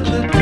let the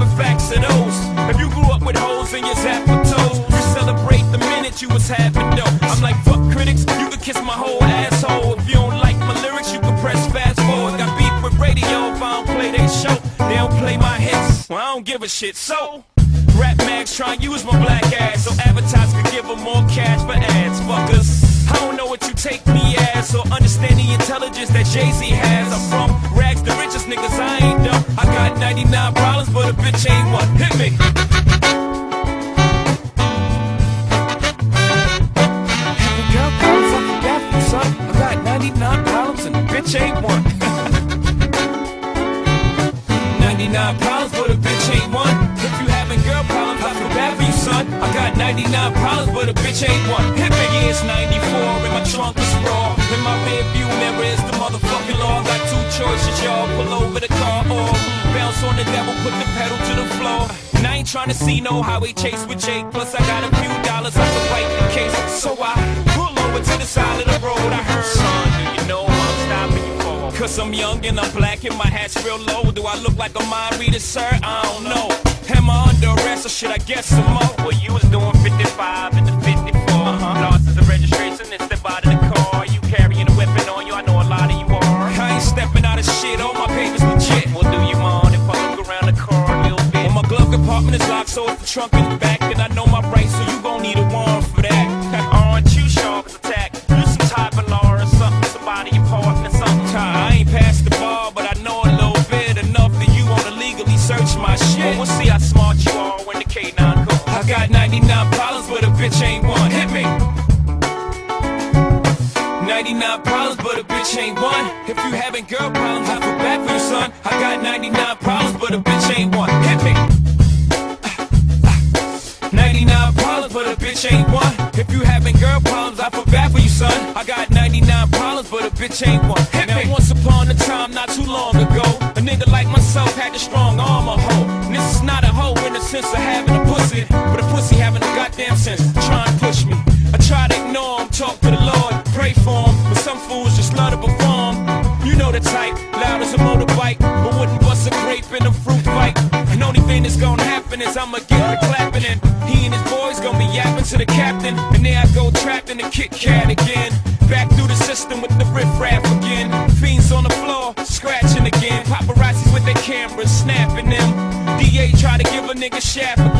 of facts are those? If you grew up with holes in your zap toes, you celebrate the minute you was having dough. I'm like, fuck critics, you can kiss my whole asshole. If you don't like my lyrics, you can press fast forward. Got beef with radio if I don't play they show. They don't play my hits, well, I don't give a shit. So, rap mags try and use my black ass so advertisers could give them more cash for ads. Fuckers. I don't know what you take me as or understand the intelligence that Jay-Z has. Got 99 problems, but a bitch ain't one. Hit me. Having girl problems, I forgot you, son. I got 99 problems and a bitch ain't one. 99 problems, but a bitch ain't one. If you having girl problems, I feel bad for you, son. I got 99 problems, but a bitch ain't one. Hit me, it's 94, and my trunk is raw. In my rear view mirror is the motherfucking law. Got two choices, y'all. Pull over the car or bounce on the devil, put the pedal to the floor. And I ain't trying to see no highway chase with Jake. Plus, I got a few dollars I can wipe the case. So I pull over to the side of the road. I heard, son, do you know I'm stopping you for? Cause I'm young and I'm black and my hat's real low. Do I look like a mind reader, sir? I don't know. Am I under arrest or should I guess some more? Well, you was doing 55 and the 54. Uh-huh. The registration and out of the trunk in the back. And I know my rights, so you gon' need a warrant for that. Aren't you sharp as attack? You some type of law or something, somebody important or something. I ain't past the bar, but I know a little bit enough that you wanna legally search my shit. Well, see how smart you are when the K9 comes. I got 99 problems, but a bitch ain't one. Hit me. 99 problems, but a bitch ain't one. If you having girl just love to perform. You know the type, loud as a motorbike, but wouldn't bust a grape in a fruit fight. And only thing that's gonna happen is I'ma get the clapping and he and his boys gonna be yapping to the captain. And there I go trapped in the Kit Kat again. Back through the system with the riff raff again. Fiends on the floor, scratching again. Paparazzis with their cameras, snapping them. DA try to give a nigga shaft again.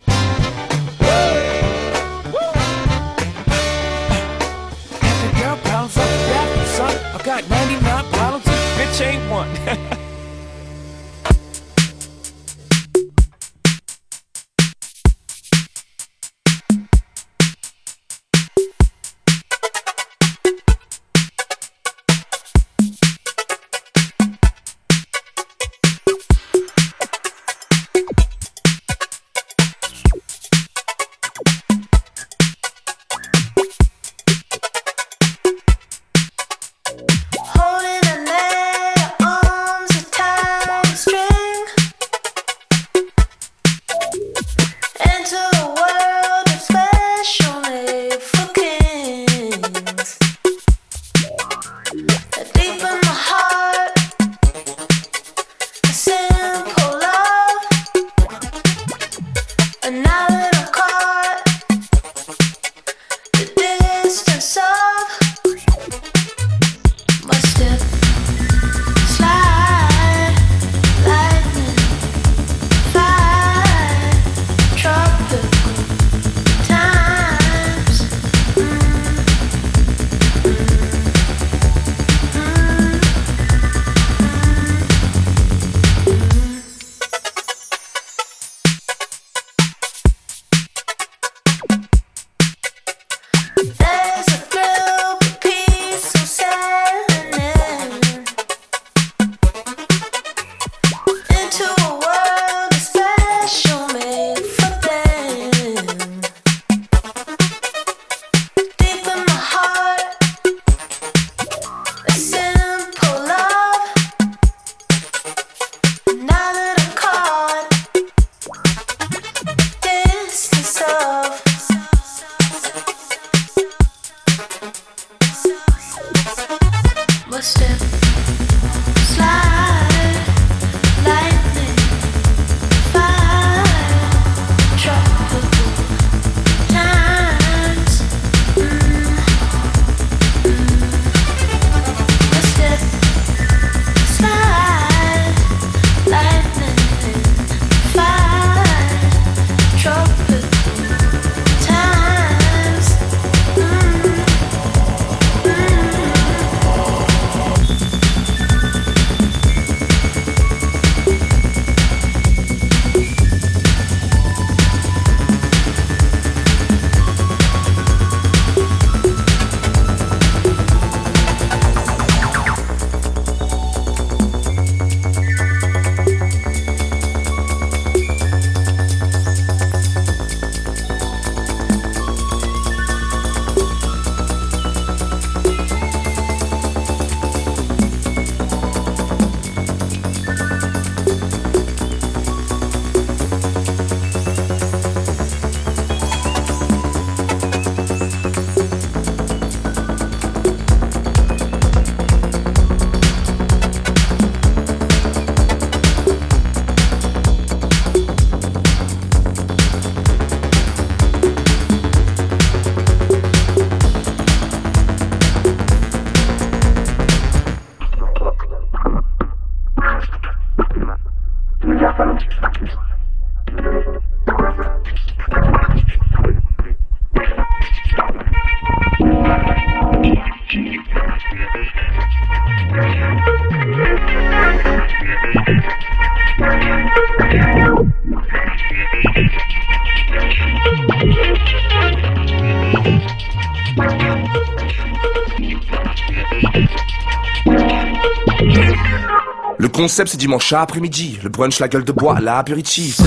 Concept c'est dimanche après-midi. Le brunch, la gueule de bois, l'apéritif.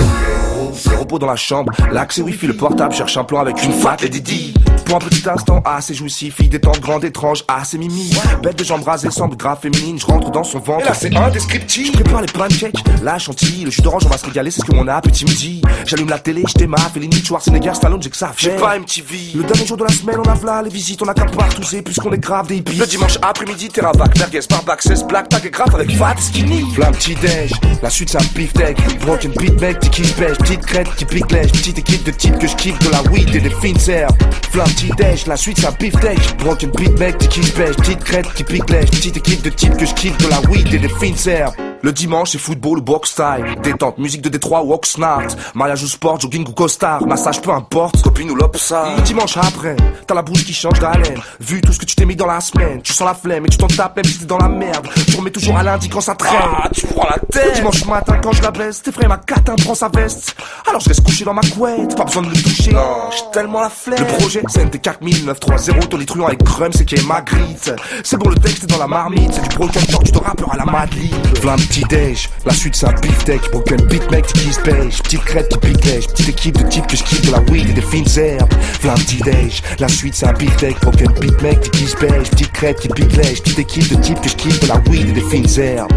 C'est repos dans la chambre, l'accès wifi, le portable, cherche un plan avec une fat et Didi. Pour un petit instant, ah c'est jouissif, fille détente, grande, étrange, ah c'est mimi. Bête de jambes rasées, semble grave féminine, je rentre dans son ventre. Et là c'est indescriptible. Je prépare les pancakes, la chantilly, le jus d'orange, on va se régaler, c'est ce que mon appétit me dit. J'allume la télé, je démarre, Fellini, Schwarzenegger, Stallone, j'ai que ça. J'ai pas MTV. Le dernier jour de la semaine, on a v'là les visites, on a qu'à partout, puisqu'on est grave des hippies. Le dimanche après-midi, terravac, merguez, barbac, 16 black, tag et grave avec fat skinny. Flamme petit déj, la suite c'est un beefsteak, broken beat mec, petit kiss pêche, petite crête qui pique lèche, petite équipe de types que je kiffe de la weed et des fines herbes. Flamme petit déj, la suite c'est un beefsteak, broken beat mec, kiss pêche, petite crête qui pique lèche, petite équipe de types que je kiffe de la weed et des fines herbes. Le dimanche, c'est football ou box style. Détente, musique de Détroit ou Oxnard. Mariage ou sport, jogging ou costard. Massage, peu importe. Copine ou ça. Le dimanche après, t'as la bouche qui change d'haleine. Vu tout ce que tu t'es mis dans la semaine, tu sens la flemme et tu t'en tapes même si t'es dans la merde. Tu remets toujours à lundi quand ça traîne. Ah, tu prends la tête. Le dimanche matin, quand je la baisse, tes frères ma catin prend sa veste. Alors je reste couché dans ma couette, pas besoin de me toucher. Non, j'ai tellement la flemme. Le projet, c'est NT 4930, Tony Truant avec Crum, c'est qui est Magritte. C'est bon, le texte est dans la marmite. C'est du broken tu te rappeur à la Madeleine petit déj. La suite c'est un beefsteak, broken beat mec qui se pêche. Petite crête qui petite équipe de types que je kiffe de la weed et des fines herbes. Plein petit déj. La suite c'est un beefsteak, broken beat mec qui se pêche. Petite crête qui pique lèche, petite équipe de types que je kiffe de la weed et des fines herbes.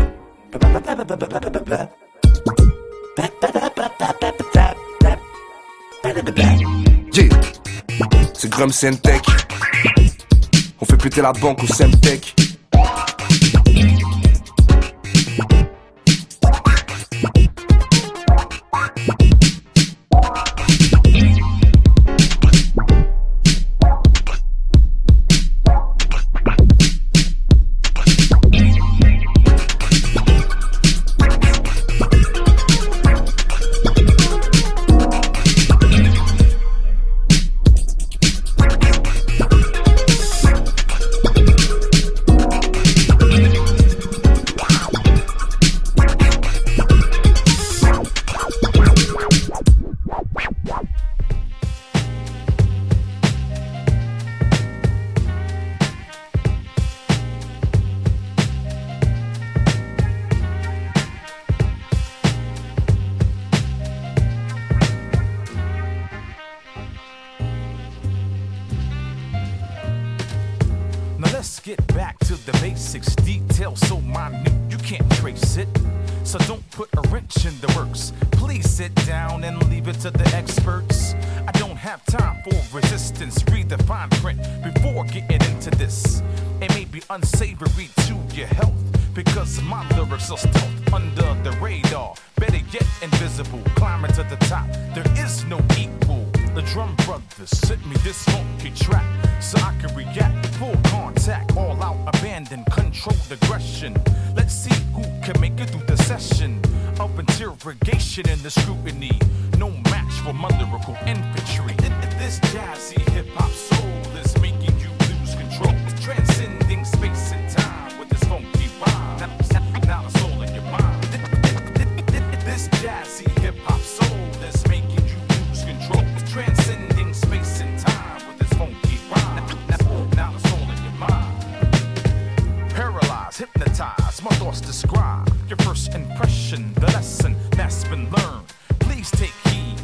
Yeah. C'est Grum Tech. On fait péter la banque au Semtech. distance, read the fine print before getting into this. It may be unsavory to your health because my lyrics are stealth under the radar. Better yet, invisible. Climbing to the top, there is no equal. The drum brothers sent me this funky track so I can react. Full contact, all out, abandon, controlled aggression. Let's see who can make it through the session of interrogation and the scrutiny. No match for my lyrical infantry. This jazzy hip hop soul is making you lose control, transcending space and time with this funky rhyme. Now the soul in your mind. This jazzy. thoughts hypnotize, my thoughts describe your first impression, the lesson that's been learned. Please take heed,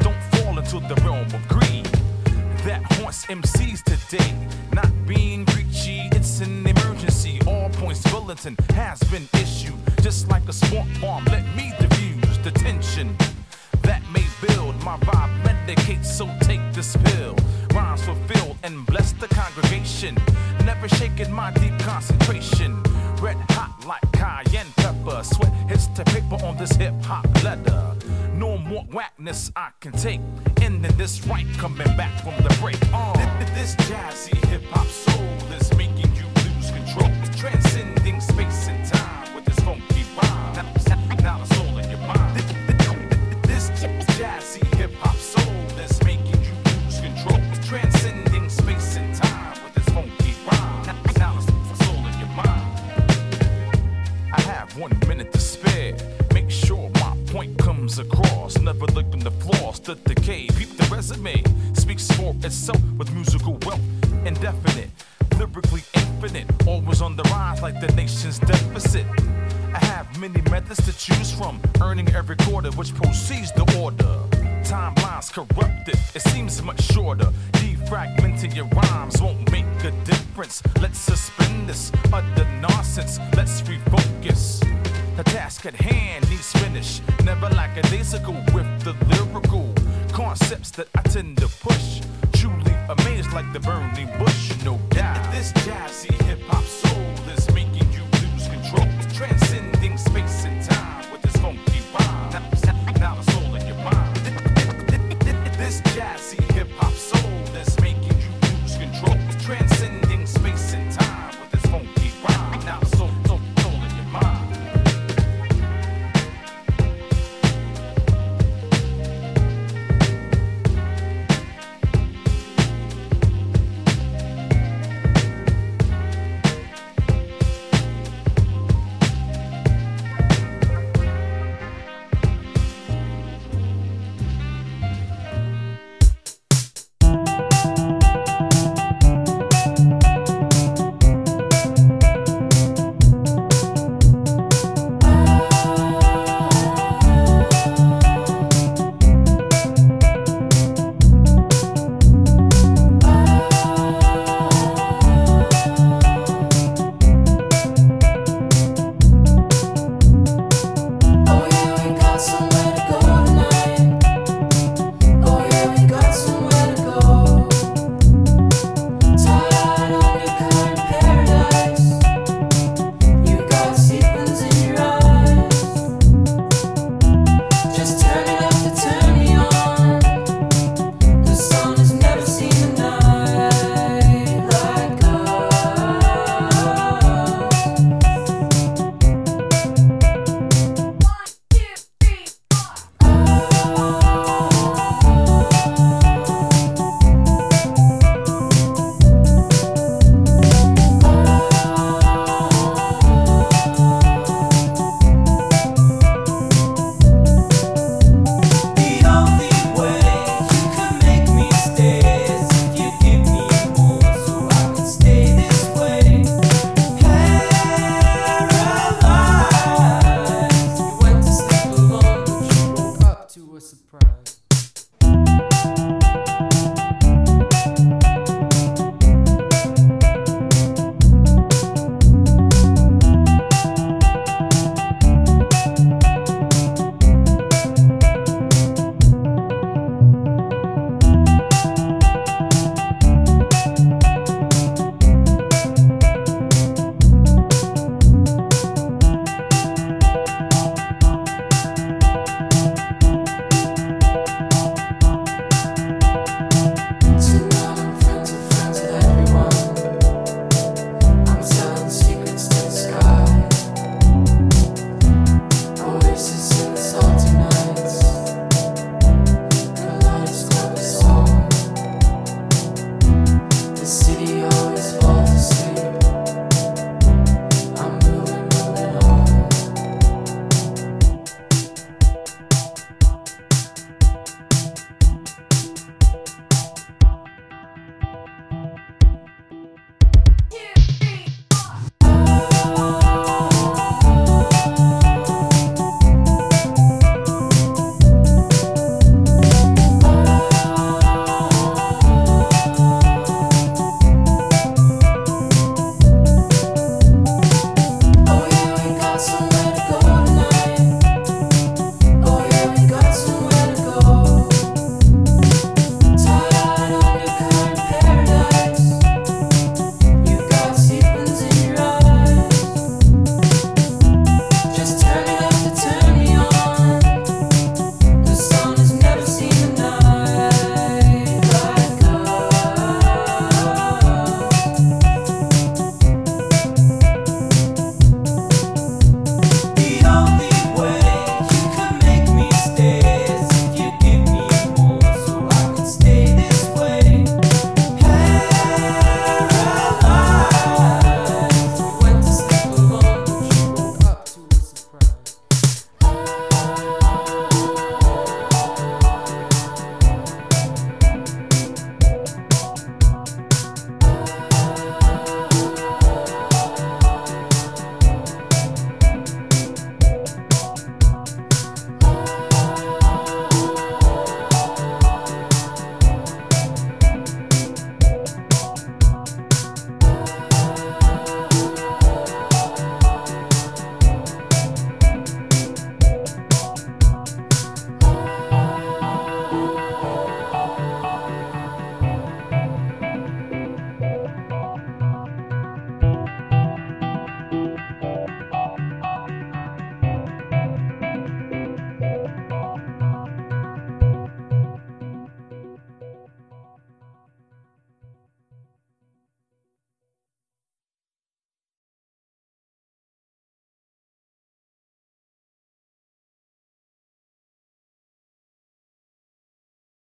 don't fall into the realm of greed that haunts MCs today. Not being preachy, it's an emergency. All points bulletin has been issued, just like a swamp bomb. Let me diffuse the tension that may build. My vibe medicates, so take this pill rhymes fulfill and bless the congregation. Never shaking my deep concentration. Red hot like cayenne pepper. Sweat hits to paper on this hip hop leather. No more whackness I can take. Ending this right, coming back from the break. Uh, this jazzy hip hop soul is making you lose control. Transcending space needs finish, never lackadaisical with the lyrical concepts that I tend to push. Truly amazed like the burning bush, no doubt. This jazzy hip hop soul is making you lose control, transcending space and time.